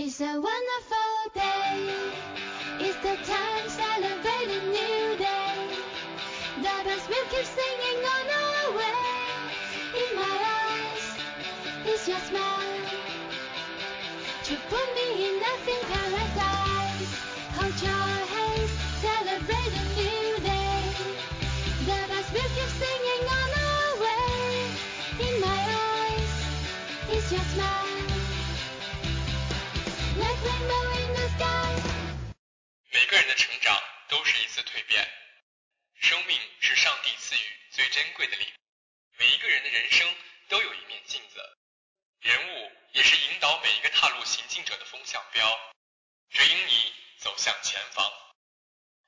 It's a wonderful day. It's the time 个人的成长都是一次蜕变，生命是上帝赐予最珍贵的礼物。每一个人的人生都有一面镜子，人物也是引导每一个踏入行进者的风向标，指引你走向前方。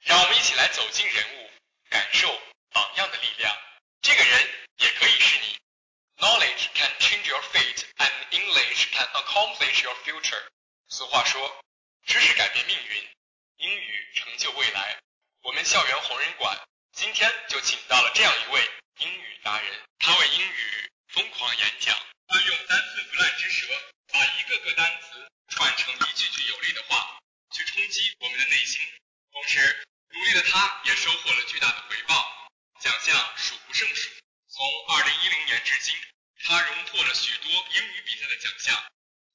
让我们一起来走进人物，感受榜样的力量。这个人也可以是你。Knowledge can change your fate, and English can accomplish your future. 俗话说，知识改变命运，英语成就未来。我们校园红人馆今天就请到了这样一位英语达人，他为英语疯狂演讲，他用单寸不烂之舌，把一个个单词串成一句句有力的话，去冲击我们的内心。同时，努力的他也收获了巨大的回报，奖项数不胜数。从2010年至今，他荣获了许多英语比赛的奖项。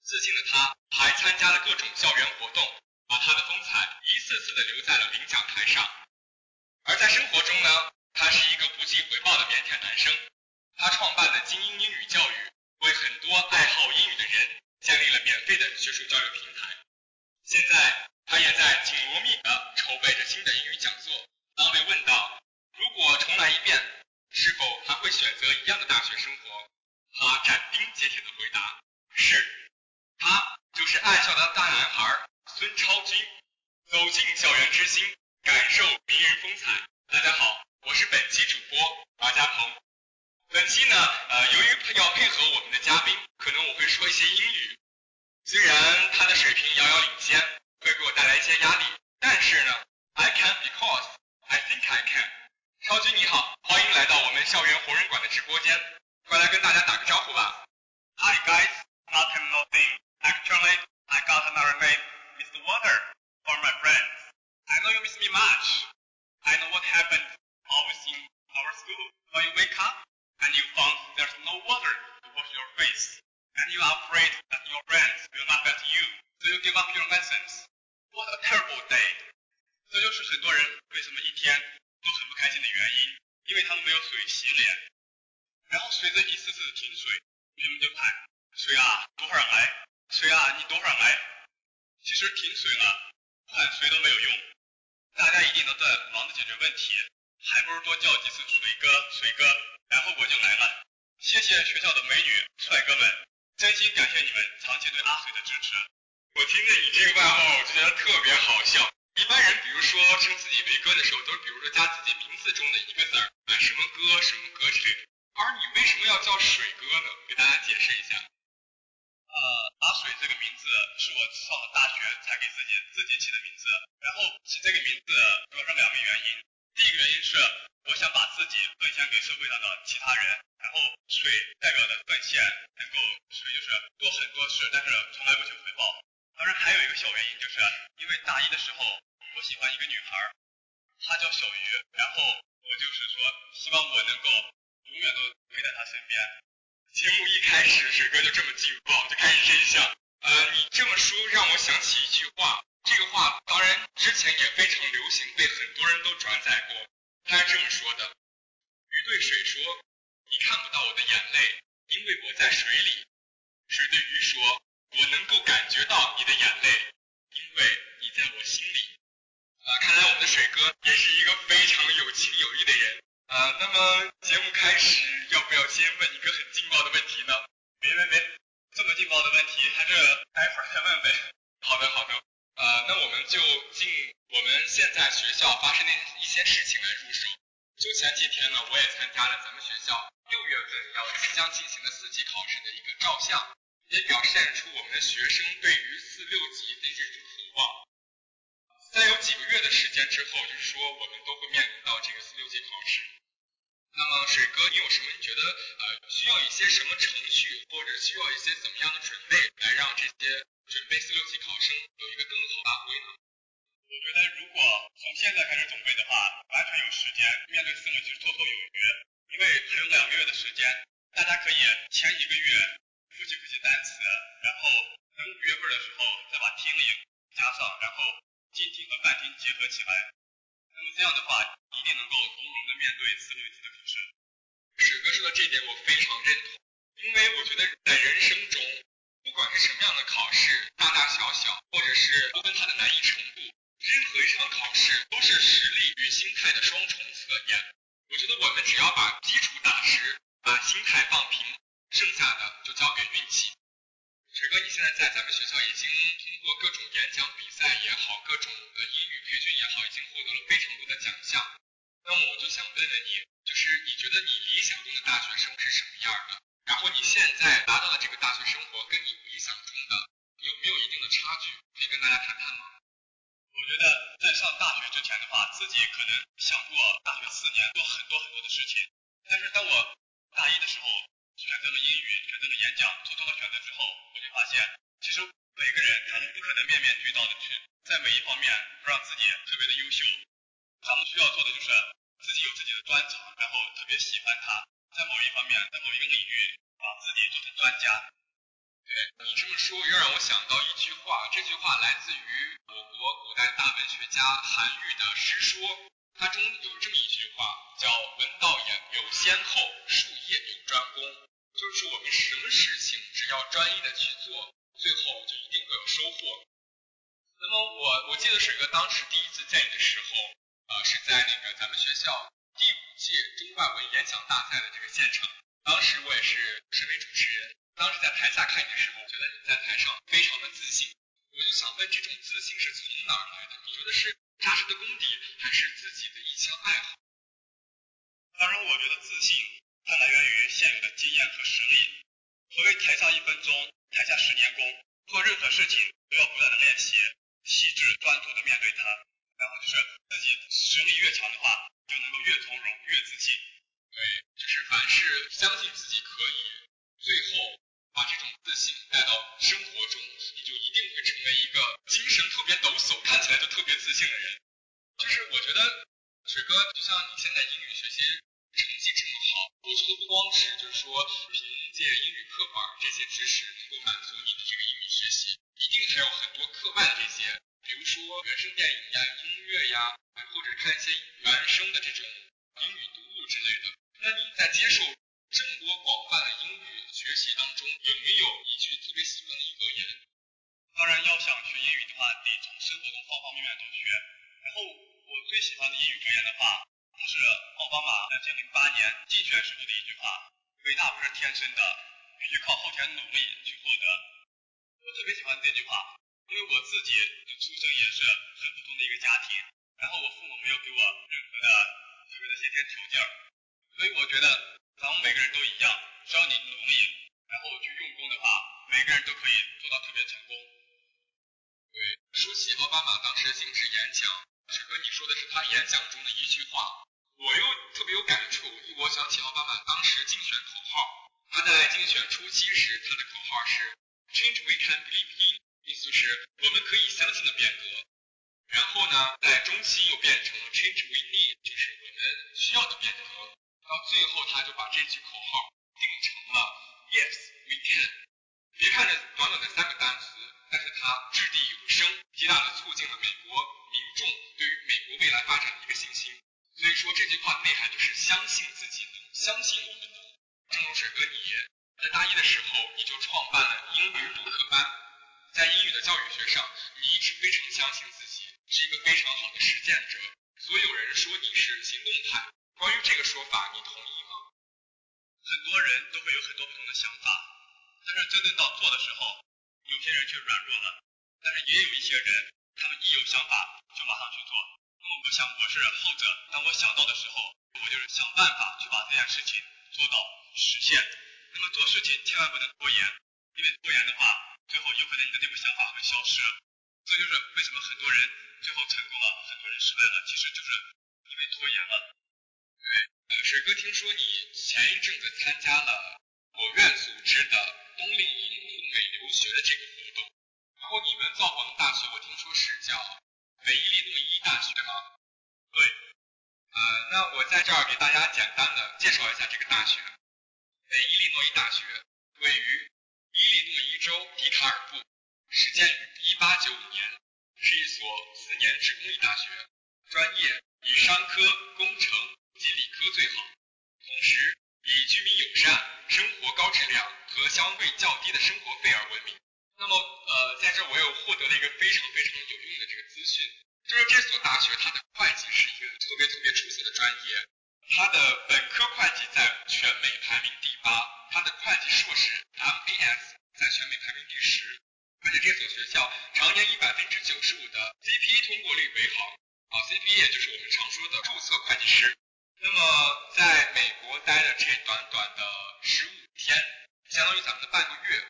自信的他还参加了各种校园活动，把他的风采一次次的留在了领奖台上。而在生活中呢，他是一个不计回报的腼腆男生。他创办的精英英语教育，为很多爱好英语的人建立了免费的学术交流平台。现在，他也在紧锣密鼓的筹备着新的英语讲座。当被问到如果重来一遍，是否还会选择一样的大学生活，他斩钉截铁的回答：是。他就是爱笑的大男孩孙超军。走进校园之星，感受名人风采。大家好，我是本期主播马家鹏。本期呢，呃，由于要配合我们的嘉宾，可能我会说一些英语。虽然他的水平遥遥领先，会给我带来一些压力，但是呢，I can because I think I can。超军你好，欢迎来到我们校园红人馆的直播间，快来跟大家打个招呼吧。Hi guys, nothing, nothing. Actually, I got another name, Mr. Water, for my friends. I know you miss me much. I know what happened always in our school. When you wake up and you found there's no water to wash your face, and you are afraid that your friends will laugh at you, so you give up your lessons. What a terrible day. 这就是很多人为什么一天都很不开心的原因，因为他们没有水洗脸。然后随着一次次的停水，同学们就喊：“水啊，多会儿来！水啊，你多会儿来！” 其实停水了，喊谁都没有用。大家一定都在忙着解决问题，还不如多叫几次水哥、水哥，然后我就来了。谢谢学校的美女、帅哥们，真心感谢你们长期对阿水的支持。我听着你这个外号，我就觉得特别好笑。一般人比如说称自己为哥的时候，都是比如说加自己名字中的一个字儿，什么哥什么哥之类的。而你为什么要叫水哥呢？给大家解释一下。呃，阿水这个名字是我上了大学才给自己自己起的名字。然后起这个名字主要是两个原因。第一个原因是我想把自己奉献给社会上的其他人，然后水代表的奉献能够水就是做很多事，但是从来不求回报。当然还有一个小原因，就是因为大一的时候我喜欢一个女孩，她叫小鱼，然后我就是说希望我能够永远都陪在她身边。节目一开始，水哥就这么劲爆，就开始真相。呃，你这么说让我想起一句话，这个话当然之前也非常流行，被很多人都转载过。他是这么说的：鱼对水说，你看不到我的眼泪，因为我在水里；水对鱼说，我能够感觉到你的眼泪，因为你在我心里。啊，看来我们的水哥也是一个非常有情有义的人。啊，那么节目开始，要不要先问一个很劲爆的问题呢？别别别，这么劲爆的问题，还是待会儿再问呗。好的好的，呃，那我们就进我们现在学校发生的一些事情来入手。就前几天呢，我也参加了咱们学校六月份要即将进行的四级考试的一个照相，也表现出我们的学生对于四六级的这种渴望。在有几个月的时间之后，就是说我们都会面临到这个四六级考试。那么水哥，你有什么？你觉得呃需要一些什么程序，或者需要一些怎么样的准备，来让这些准备四六级考生有一个更好的发挥呢？我觉得如果从现在开始准备的话，完全有时间面对四六级绰绰有余，因为还有两个月的时间，大家可以前一个月复习复习单词，然后等五月份的时候再把听力加上，然后进听和泛听结合起来，那么这样的话一定能够从容的面对四六级的考试。史哥说的这点我非常认同，因为我觉得在人生中，不管是什么样的考试，大大小小，或者是不分它的难易程度，任何一场考试都是实力与心态的双重测验。我觉得我们只要把基础打实，把心态放平，剩下的就交给运气。史哥，你现在在咱们学校已经通过各种演讲比也好，各种的英语培训也好，已经获得了非常多的奖项。那么我就想问问你，就是你觉得你理想中的大学生是什么样的？然后你现在达到的这个大学生活跟你理想中的有没有一定的差距？可以跟大家谈谈吗？我觉得在上大学之前的话，自己可能想过大学四年做很多很多的事情，但是当我大一的时候选择了英语，选择了演讲，做出了选择之后，我就发现，其实每个人他都不可能面面俱到的去在每一方面都让自己特别的优秀。咱们需要做的就是自己有自己的专长，然后特别喜欢它，在某一方面，在某一个领域把自己做成专家。哎你这么说，又让我想到一句话，这句话来自于我国古代大文学家韩愈的《诗说》，它中有这么一句话，叫“文道也有先后，术业有专攻”，就是说我们什么事情只要专一的去做，我我记得水哥当时第一次见你的时候，呃，是在那个咱们学校第五届中外文演讲大赛的这个现场，当时我也是身为主持人。当时在台下看你的时候，我觉得你在台上非常的自信，我就想问，这种自信是从哪儿来的？你觉得是扎实的功底，还是自己的一腔爱好？当然，我觉得自信它来源于现有的经验和实力。所谓台上一分钟，台下十年功，做任何事情都要不断的练习，细致专注的面对它，然后就是自己实力越强的话，就能够越从容，越自信。对，就是凡是相信自己可以，最后。把这种自信带到生活中，你就一定会成为一个精神特别抖擞、看起来就特别自信的人。就是我觉得水哥，就像你现在英语学习成绩这么好，我觉得不光是就是说凭借英语课本这些知识能够满足你的这个英语学习，一定还有很多课外的这些，比如说原声电影呀、音乐呀，或者看一些原声的这种英语读物之类的。那你在接受这么多广泛的英语学习当中，有没有一句特别喜欢的一格言？当然，要想学英语的话，得从生活中方方面面都学。然后，我最喜欢的英语格言的话，它是奥巴马两千零八年竞选时候的一句话：“伟大不是天生的，必须靠后天努力去获得。”我特别喜欢这句话，因为我自己出生也是很普通的一个家庭，然后我父母没有给我任何的特别的先天条件，所以我觉得咱们每个人都一样。只要你努力，然后去用功的话，每个人都可以做到特别成功。对，说起奥巴马当时行使演讲，是和你说的是他演讲中的一句话，我又特别有感触。我想起奥巴马当时竞选口号，他在竞选初期时，他的口号是 Change we can believe in，意思是我们可以相信的变革。然后呢，在中期又变成了 Change we need，就是我们需要的变革。到最后，他就把这句口号。定成了 Yes we can。别看这短短的三个单词，但是它掷地有声，极大的促进了美国民众对于美国未来发展的一个信心。所以说这句话的内涵就是相信自己能，相信我们能。正如水哥你在大一的时候，你就创办了英语补课班，在英语的教育学上，你一直非常相信自己，是一个非常好的实践者。所有人说你是行动派，关于这个说法，你同意吗？很多人都会有很多不同的想法，但是真正到做的时候，有些人却软弱了。但是也有一些人，他们一有想法就马上去做。那么我想我是后者，当我想到的时候，我就是想办法去把这件事情做到实现。那么做事情千万不能拖延，因为拖延的话，最后有可能你的这个想法会消失。这就是为什么很多人最后成功了，很多人失败了，其实就是因为拖延了。对呃，水哥，听说你前一阵子参加了我院组织的冬令营赴美留学的这个活动，然后你们造访的大，学，我听说是叫北伊利诺伊大学吗？对。呃，那我在这儿给大家简单的介绍一下这个大学。北伊利诺伊大学位于伊利诺伊州迪卡尔布，始建于1895年，是一所四年制公立大学，专业以商科、工程及理科最好，同时以居民友善、生活高质量和相对较低的生活费而闻名。那么，呃，在这我又获得了一个非常非常有用的这个资讯，就是这所大学它的会计是一个特别特别出色的专业，他的本科会计在全美排名第八，他的会计硕士 MAS 在全美排名第十，而且这所学校常年以百分之九十五的 CPA 通过率为豪，啊，CPA 也就是我们常说的注册会计师。那么在美国待的这短短的十五天，相当于咱们的半个月。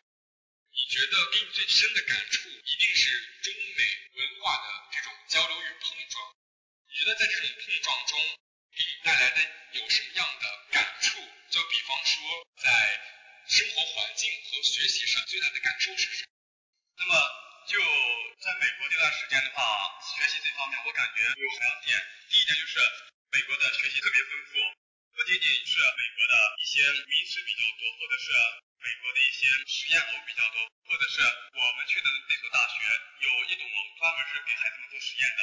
你觉得给你最深的感触一定是中美文化的这种交流与碰撞。你觉得在这种碰撞中给你带来的有什么样的感触？就比方说在生活环境和学习上最大的感受是什么？那么就在美国这段时间的话，学习这方面我感觉有两点。第一点就是美国的学习特别丰富，不仅仅是美国的一些名词比较多，或者是。美国的一些实验楼比较多，或者是我们去的那所大学有一栋楼专门是给孩子们做实验的，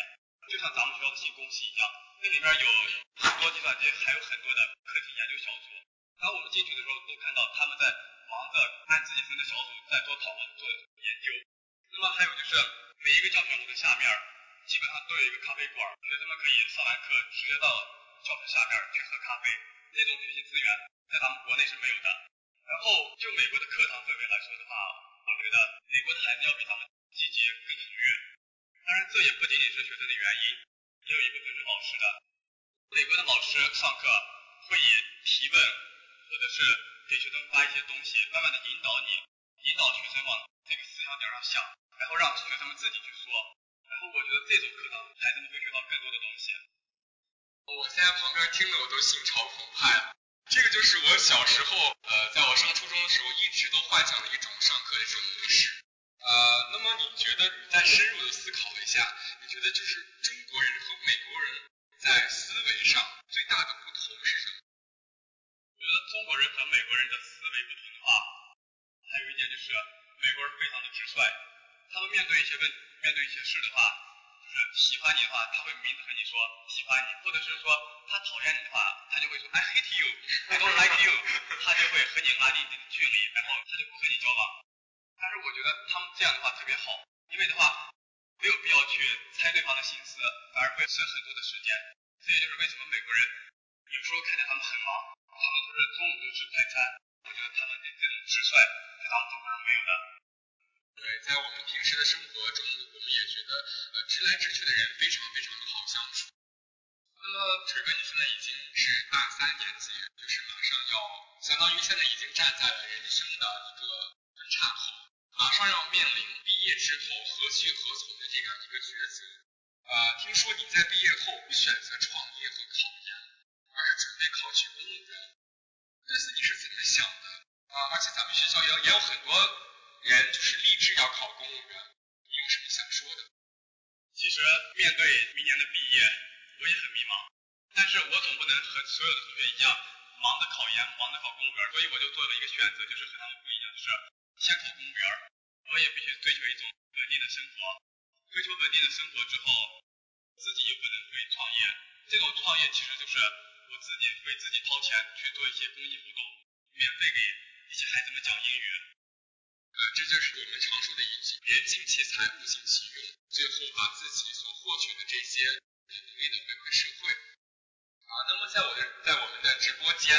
就像咱们学校的新工系一样，那里面有很多计算机，还有很多的科技研究小组。当我们进去的时候，都看到他们在忙着按自己分的小组在做讨论、做研究。那么还有就是每一个教学楼的下面基本上都有一个咖啡馆，同学们可以上完课直接到教室下面去喝咖啡。这种学习资源在咱们国内是没有的。然后就美国的课堂氛围来说的话，我觉得美国的孩子要比咱们积极更活跃。当然，这也不仅仅是学生的原因，也有一部分是老师的。美国的老师上课会以提问，或者是给学生发一些东西，慢慢的引导你，引导学生往这个思想点上想，然后让学生们自己去说。然后我觉得这种课堂，孩子们会学到更多的东西。我现在旁边听的我都心潮澎湃了。这个就是我小时候，呃，在我上初中的时候，一直都幻想的一种上课的一种模式。呃，那么你觉得再深入的思考一下，你觉得就是中国人和美国人在思维上最大的不同是什么？我觉得中国人和美国人的思维不同的话，还有一点就是美国人非常的直率，他们面对一些问，面对一些事的话。就是喜欢你的话，他会明着和你说喜欢你，或者是说他讨厌你的话，他就会说 I hate you，I don't like you，他就会和你拉近一定的距离，然后他就不和你交往。但是我觉得他们这样的话特别好，因为的话没有必要去猜对方的心思，反而会省很多的时间。这也就是为什么美国人有时候看见他们很忙，他们都是中午都吃快餐，我觉得他们的这种直率是咱们中国人没有的。对，在我们平时的生活中，我们也觉得，呃，直来直去的人非常非常的好相处。那么，腿哥，你现在已经是大三年级，就是马上要，相当于现在已经站在了人生的一个分岔口，马上要面临毕业之后何去何从的这样一个抉择。呃，听说你在毕业后选择创业和考研，而是准备考取公务员，但是你是怎么想的？啊，而且咱们学校也也有很多。人就是立志要考公务员，你有什么想说的？其实面对明年的毕业，我也很迷茫，但是我总不能和所有的同学一样，忙着考研，忙着考公务员，所以我就做了一个选择，就是和他们不一样，就是先考公务员，我也必须追求一种稳定的生活，追求稳定的生活之后，自己又不能会创业，这种创业其实就是我自己会自己掏钱去做一些公益活动，免费给一些孩子们讲英语。呃，这就是我们常说的一句“人尽其才，物尽其用”，最后把自己所获取的这些努力的回馈社会。啊，那么在我的在我们的直播间，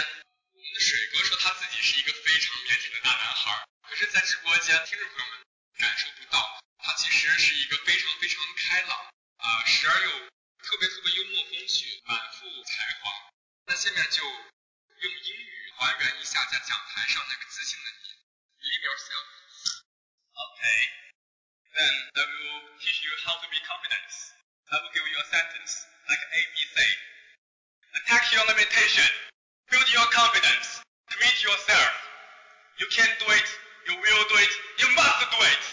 我们的水哥说他自己是一个非常腼腆的大男孩，可是，在直播间听众朋友们感受不到，他其实是一个非常非常开朗啊，时而又特别特别幽默风趣，满腹才华。那下面就用英语还原一下在讲台上那个自信的你，Leave yourself。Okay. Then I will teach you how to be confident. I will give you a sentence like A B C. Attack your limitation. Build your confidence. Commit yourself. You can do it. You will do it. You must do it.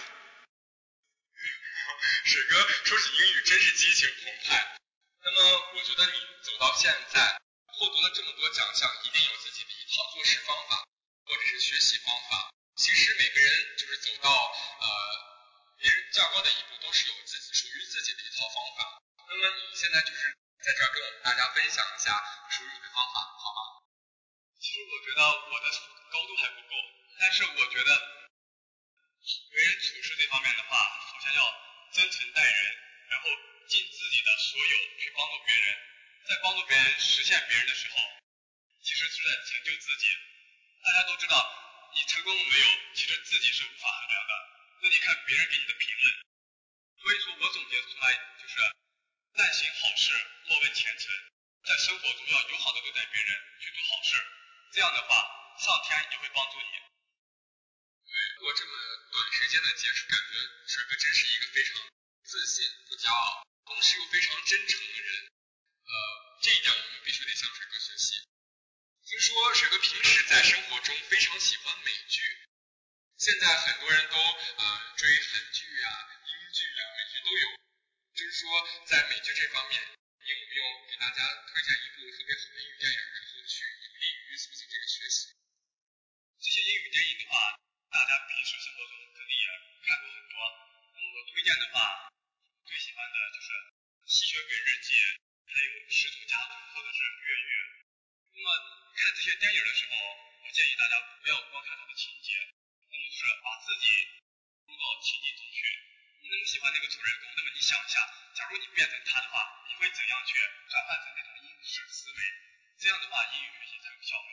水哥说起英语真是激情澎湃。那么我觉得你走到现在，获得了这么多奖项，一定有自己的一套做事方法，或者是学习方法。其实每个人就是走到呃别人较高的一步，都是有自己属于自己的一套方法。那么你现在就是在这儿跟我们大家分享一下属于你的方法，好吗？其实我觉得我的高度还不够，但是我觉得为人处事这方面的话，首先要真诚待人，然后尽自己的所有去帮助别人，在帮助别人实现别人的时候，其实是在成就自己。大家都知道，你成功没有，其实自己是无法衡量的。那你看别人给你的评论，所以说我总结出来就是，但行好事，莫问前程。在生活中要友好的对待别人，去做好事，这样的话，上天也会帮助你。过这么短时间的接触，感觉水哥真是一个非常自信、不骄傲，同时又非常真诚的人。呃，这一点我们必须得向水哥学习。听说水哥平时在生活中非常喜欢美剧，现在很多人都呃追韩剧啊、英剧啊、美剧都有。就是说，在美剧这方面，你有没有给大家推荐一部特别好的英语电影，然后去有利于促进这个学习？这些英语电影的话，大家平时生活中肯定也看过很多。那么我推荐的话，最喜欢的就是《吸血鬼日记》，还有《失踪家族》或者是《越狱》。那么看这些电影的时候，我建议大家不要光看它的情节，更是把自己融到情景中去。你那么喜欢那个主人公，那么你想一下，假如你变成他的话，你会怎样去转换成那种英式思维？这样的话，英语学习才有效率。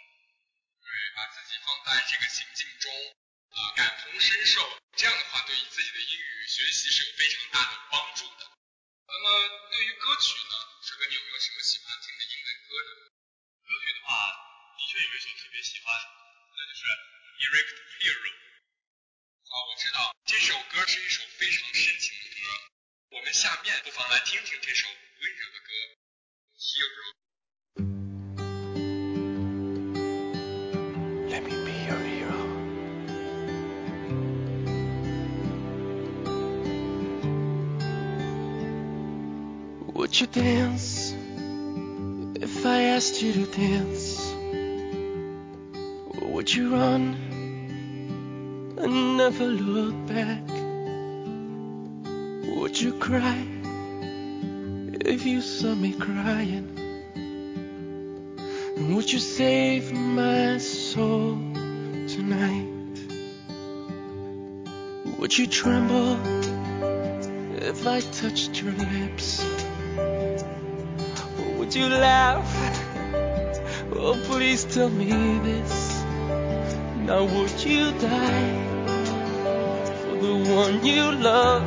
对，把自己放在这个情境中，啊、感同身受，这样的话对于自己的英语学习是有非常大的帮助的。那么对于歌曲呢，水哥你有没有什么喜欢听的英文歌呢？歌曲的话，的确有一首特别喜欢，那就是 Erect Hero。啊，我知道这首歌是一首非常深情的歌，我们下面不妨来听听这首温柔的歌《Hero》。Would you dance if I asked you to dance? Or would you run and never look back? Would you cry if you saw me crying? And would you save my soul tonight? Would you tremble if I touched your lips? Would you laugh? Oh, please tell me this. Now, would you die for the one you love?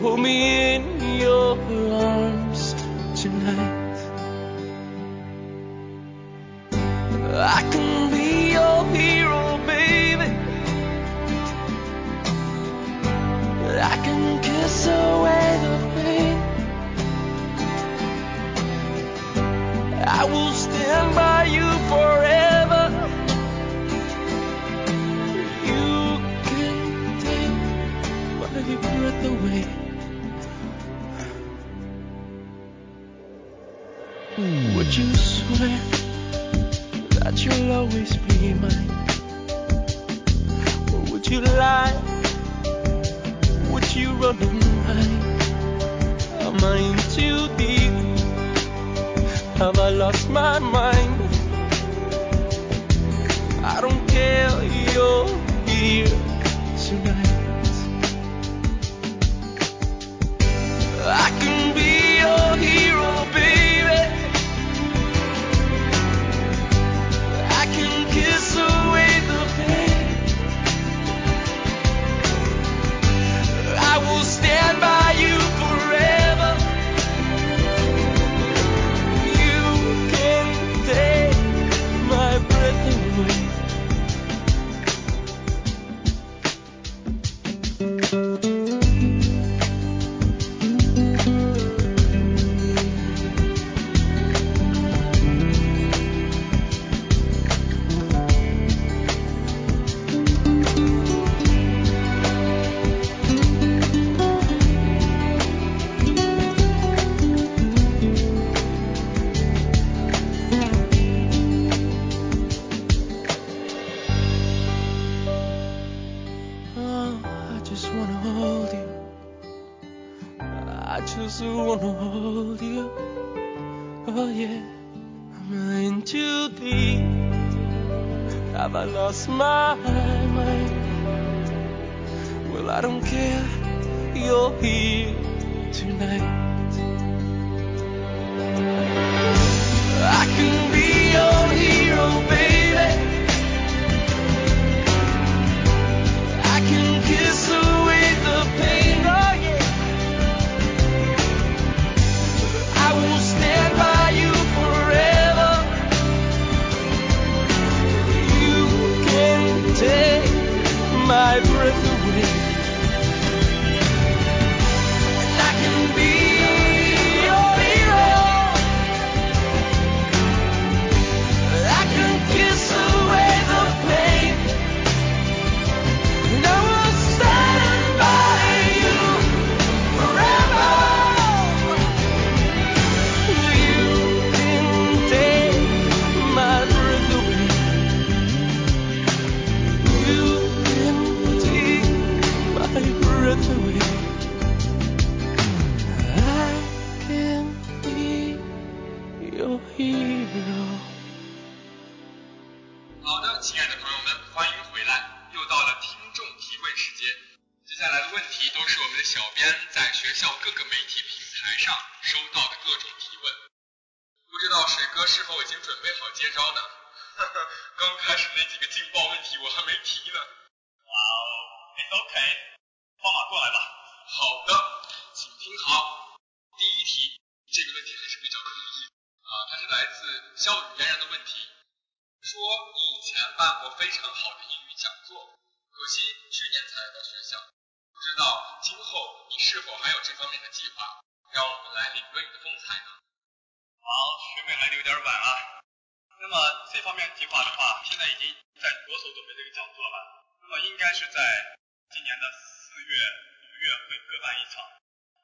Hold me in your arms tonight. I can you lie? Would you run hide? Am I in too deep? Have I lost my mind? 不知道今后你是否还有这方面的计划，让我们来领略你的风采呢？好，学妹来的有点晚了。那么这方面计划的话，现在已经在着手准备这个讲座了。那么应该是在今年的四月、五月会各办一场。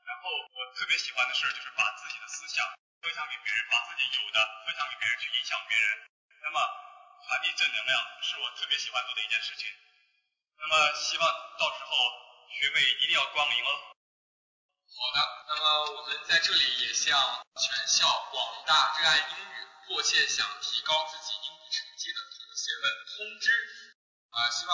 然后我特别喜欢的事就是把自己的思想分享给别人，把自己有的分享给别人，去影响别人。那么传递正能量是我特别喜欢做的一件事情。那么希望到时候学妹一定要光临哦。好的，那么我们在这里也向全校广大热爱英语、迫切想提高自己英语成绩的同学们通知，啊、希望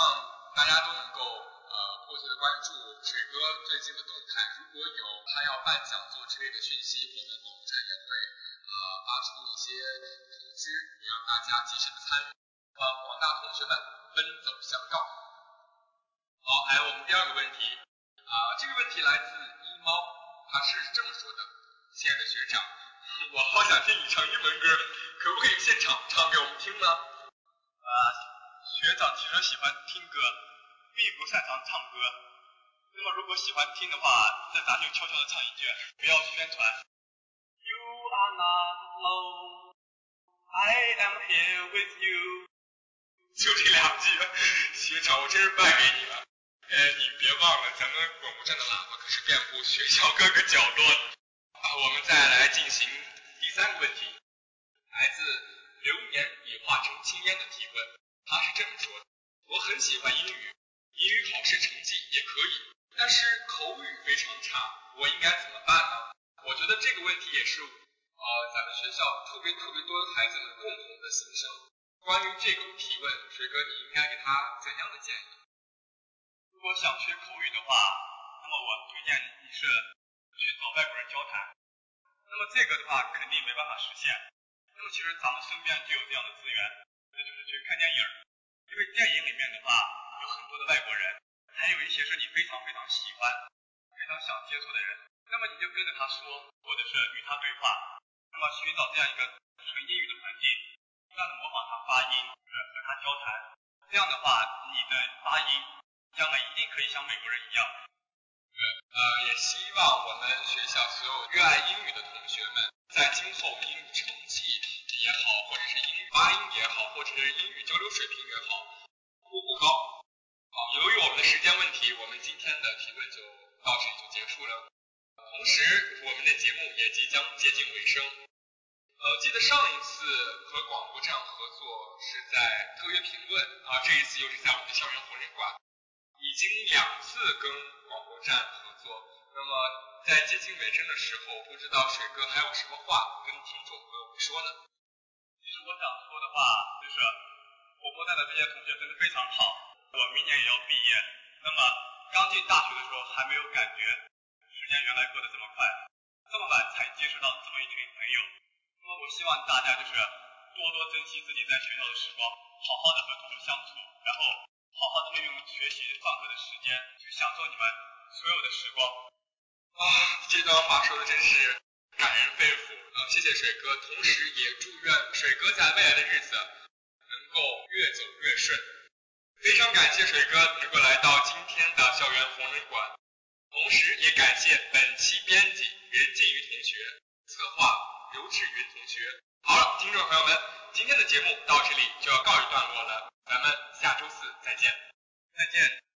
大家都能够呃迫切的关注水哥最近的动态，如果有他要办讲座之类的讯息，我们广播站也会呃发出一些通知，让大家及时的参与，帮广大同学们奔走相告。好，还有我们第二个问题，啊，这个问题来自一猫，他是这么说的：亲爱的学长，我好想听你唱英文歌，可不可以现场唱给我们听呢？啊，学长其实喜欢听歌，并不擅长唱歌。那么如果喜欢听的话，那咱就悄悄的唱一句，不要宣传。You are not alone, I am here with you。就这两句，学长，我真是败给你了。呃，你别忘了，咱们广播站的喇叭可是遍布学校各个角落的。啊，我们再来进行第三个问题，来自流年已化成青烟的提问，他是这么说的：我很喜欢英语，英语考试成绩也可以，但是口语非常差，我应该怎么办呢？我觉得这个问题也是呃咱们学校特别特别多孩子们共同的心声。关于这个提问，水哥你应该给他怎样的建议？如果想学口语的话，那么我推荐你是去找外国人交谈。那么这个的话肯定没办法实现。那么其实咱们身边就有这样的资源，那就是去看电影。因为电影里面的话有很多的外国人，还有一些是你非常非常喜欢、非常想接触的人。那么你就跟着他说，或者是与他对话。那么寻找这样一个纯英语的环境，不断的模仿他发音，呃和他交谈。这样的话，你的发音将来一定可以像美国人一样。呃，也希望我们学校所有热爱英语的同学们，在今后英语成绩也好，或者是英语发音也好，或者是英语交流水平也好，步步高。好，由于我们的时间问题，我们今天的提问就到这里就结束了。同时，我们的节目也即将接近尾声。呃，记得上一次和广播站合作是在特约评论啊，这一次又是在我们的校园红人馆。已经两次跟广播站合作，那么在接近尾声的时候，不知道水哥还有什么话跟听众朋友们说呢？其实我想说的话就是，广播站的这些同学真的非常好，我明年也要毕业。那么刚进大学的时候还没有感觉，时间原来过得这么快，这么晚才接触到这么一群朋友。那么我希望大家就是多多珍惜自己在学校的时光，好好的和同学相处，然后好好的利用学习放课的时间去享受你们所有的时光。啊，这段话说的真是感人肺腑啊！谢谢水哥，同时也祝愿水哥在未来的日子能够越走越顺。非常感谢水哥能够来到今天的校园红人馆，同时也感谢本期编辑任静瑜同学，策划刘志云同学。好了，听众朋友们，今天的节目到这里就要告一段落了，咱们下周四再见。再见。